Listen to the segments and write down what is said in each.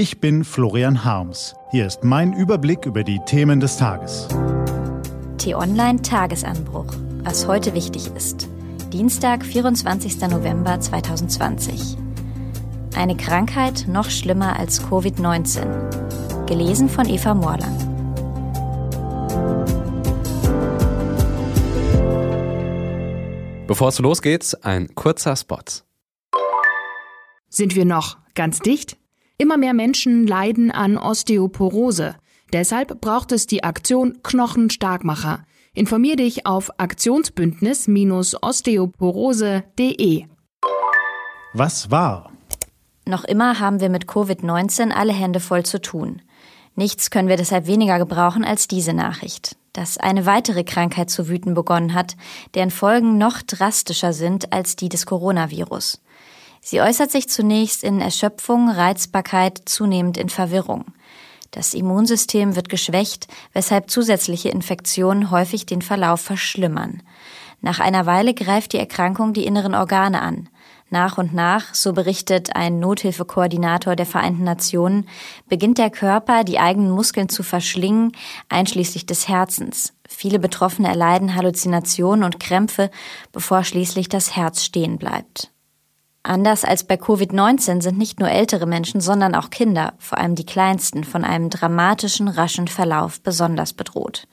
Ich bin Florian Harms. Hier ist mein Überblick über die Themen des Tages. T-Online Tagesanbruch. Was heute wichtig ist. Dienstag, 24. November 2020. Eine Krankheit noch schlimmer als Covid-19. Gelesen von Eva Morlang. Bevor es losgeht, ein kurzer Spot. Sind wir noch ganz dicht? Immer mehr Menschen leiden an Osteoporose. Deshalb braucht es die Aktion Knochenstarkmacher. Informier dich auf aktionsbündnis-osteoporose.de. Was war? Noch immer haben wir mit Covid-19 alle Hände voll zu tun. Nichts können wir deshalb weniger gebrauchen als diese Nachricht, dass eine weitere Krankheit zu wüten begonnen hat, deren Folgen noch drastischer sind als die des Coronavirus. Sie äußert sich zunächst in Erschöpfung, Reizbarkeit, zunehmend in Verwirrung. Das Immunsystem wird geschwächt, weshalb zusätzliche Infektionen häufig den Verlauf verschlimmern. Nach einer Weile greift die Erkrankung die inneren Organe an. Nach und nach, so berichtet ein Nothilfekoordinator der Vereinten Nationen, beginnt der Körper, die eigenen Muskeln zu verschlingen, einschließlich des Herzens. Viele Betroffene erleiden Halluzinationen und Krämpfe, bevor schließlich das Herz stehen bleibt. Anders als bei Covid-19 sind nicht nur ältere Menschen, sondern auch Kinder, vor allem die kleinsten, von einem dramatischen, raschen Verlauf besonders bedroht.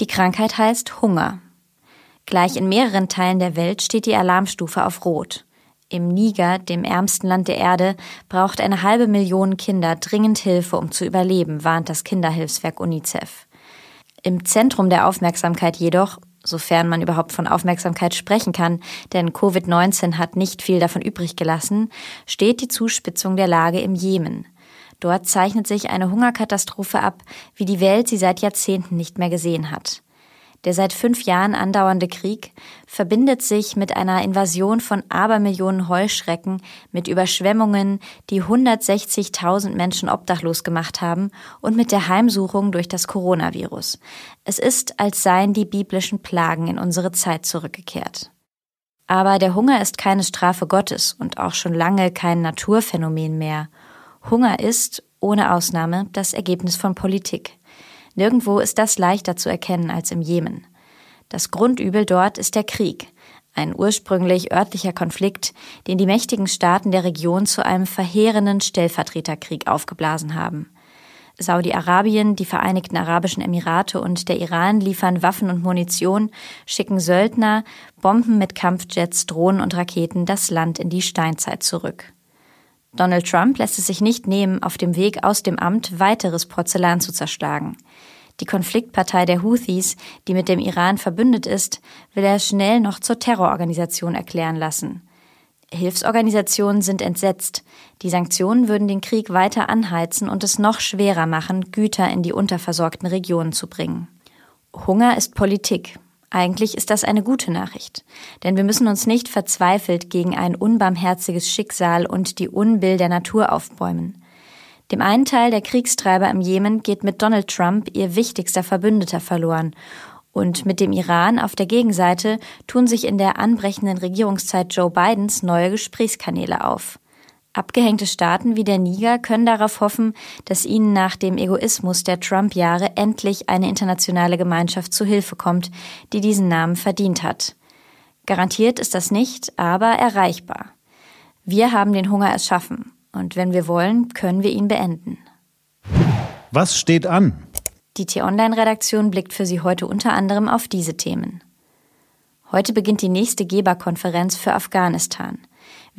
Die Krankheit heißt Hunger. Gleich in mehreren Teilen der Welt steht die Alarmstufe auf Rot. Im Niger, dem ärmsten Land der Erde, braucht eine halbe Million Kinder dringend Hilfe, um zu überleben, warnt das Kinderhilfswerk UNICEF. Im Zentrum der Aufmerksamkeit jedoch sofern man überhaupt von Aufmerksamkeit sprechen kann, denn Covid-19 hat nicht viel davon übrig gelassen, steht die Zuspitzung der Lage im Jemen. Dort zeichnet sich eine Hungerkatastrophe ab, wie die Welt sie seit Jahrzehnten nicht mehr gesehen hat. Der seit fünf Jahren andauernde Krieg verbindet sich mit einer Invasion von Abermillionen Heuschrecken, mit Überschwemmungen, die 160.000 Menschen obdachlos gemacht haben und mit der Heimsuchung durch das Coronavirus. Es ist, als seien die biblischen Plagen in unsere Zeit zurückgekehrt. Aber der Hunger ist keine Strafe Gottes und auch schon lange kein Naturphänomen mehr. Hunger ist, ohne Ausnahme, das Ergebnis von Politik. Nirgendwo ist das leichter zu erkennen als im Jemen. Das Grundübel dort ist der Krieg, ein ursprünglich örtlicher Konflikt, den die mächtigen Staaten der Region zu einem verheerenden Stellvertreterkrieg aufgeblasen haben. Saudi-Arabien, die Vereinigten Arabischen Emirate und der Iran liefern Waffen und Munition, schicken Söldner, Bomben mit Kampfjets, Drohnen und Raketen das Land in die Steinzeit zurück. Donald Trump lässt es sich nicht nehmen, auf dem Weg aus dem Amt weiteres Porzellan zu zerschlagen. Die Konfliktpartei der Houthis, die mit dem Iran verbündet ist, will er schnell noch zur Terrororganisation erklären lassen. Hilfsorganisationen sind entsetzt. Die Sanktionen würden den Krieg weiter anheizen und es noch schwerer machen, Güter in die unterversorgten Regionen zu bringen. Hunger ist Politik. Eigentlich ist das eine gute Nachricht, denn wir müssen uns nicht verzweifelt gegen ein unbarmherziges Schicksal und die Unbill der Natur aufbäumen. Dem einen Teil der Kriegstreiber im Jemen geht mit Donald Trump ihr wichtigster Verbündeter verloren, und mit dem Iran auf der Gegenseite tun sich in der anbrechenden Regierungszeit Joe Bidens neue Gesprächskanäle auf. Abgehängte Staaten wie der Niger können darauf hoffen, dass ihnen nach dem Egoismus der Trump-Jahre endlich eine internationale Gemeinschaft zu Hilfe kommt, die diesen Namen verdient hat. Garantiert ist das nicht, aber erreichbar. Wir haben den Hunger erschaffen und wenn wir wollen, können wir ihn beenden. Was steht an? Die T-Online-Redaktion blickt für Sie heute unter anderem auf diese Themen. Heute beginnt die nächste Geberkonferenz für Afghanistan.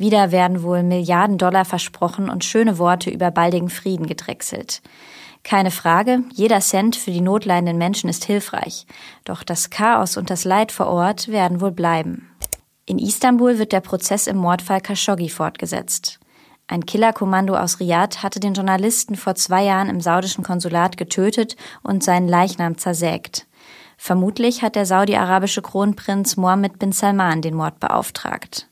Wieder werden wohl Milliarden Dollar versprochen und schöne Worte über baldigen Frieden gedrechselt. Keine Frage, jeder Cent für die notleidenden Menschen ist hilfreich. Doch das Chaos und das Leid vor Ort werden wohl bleiben. In Istanbul wird der Prozess im Mordfall Khashoggi fortgesetzt. Ein Killerkommando aus Riyadh hatte den Journalisten vor zwei Jahren im saudischen Konsulat getötet und seinen Leichnam zersägt. Vermutlich hat der saudi-arabische Kronprinz Mohammed bin Salman den Mord beauftragt.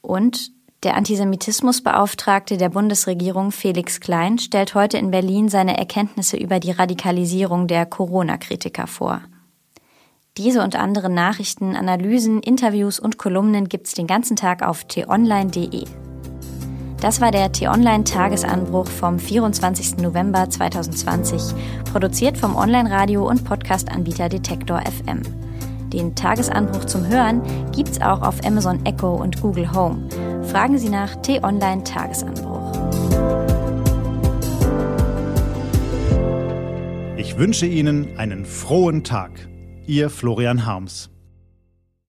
Und der Antisemitismusbeauftragte der Bundesregierung Felix Klein stellt heute in Berlin seine Erkenntnisse über die Radikalisierung der Corona-Kritiker vor. Diese und andere Nachrichten, Analysen, Interviews und Kolumnen gibt's den ganzen Tag auf t-online.de. Das war der T-Online-Tagesanbruch vom 24. November 2020, produziert vom Online-Radio- und Podcast-Anbieter Detektor FM. Den Tagesanbruch zum Hören gibt's auch auf Amazon Echo und Google Home. Fragen Sie nach T-Online Tagesanbruch. Ich wünsche Ihnen einen frohen Tag. Ihr Florian Harms.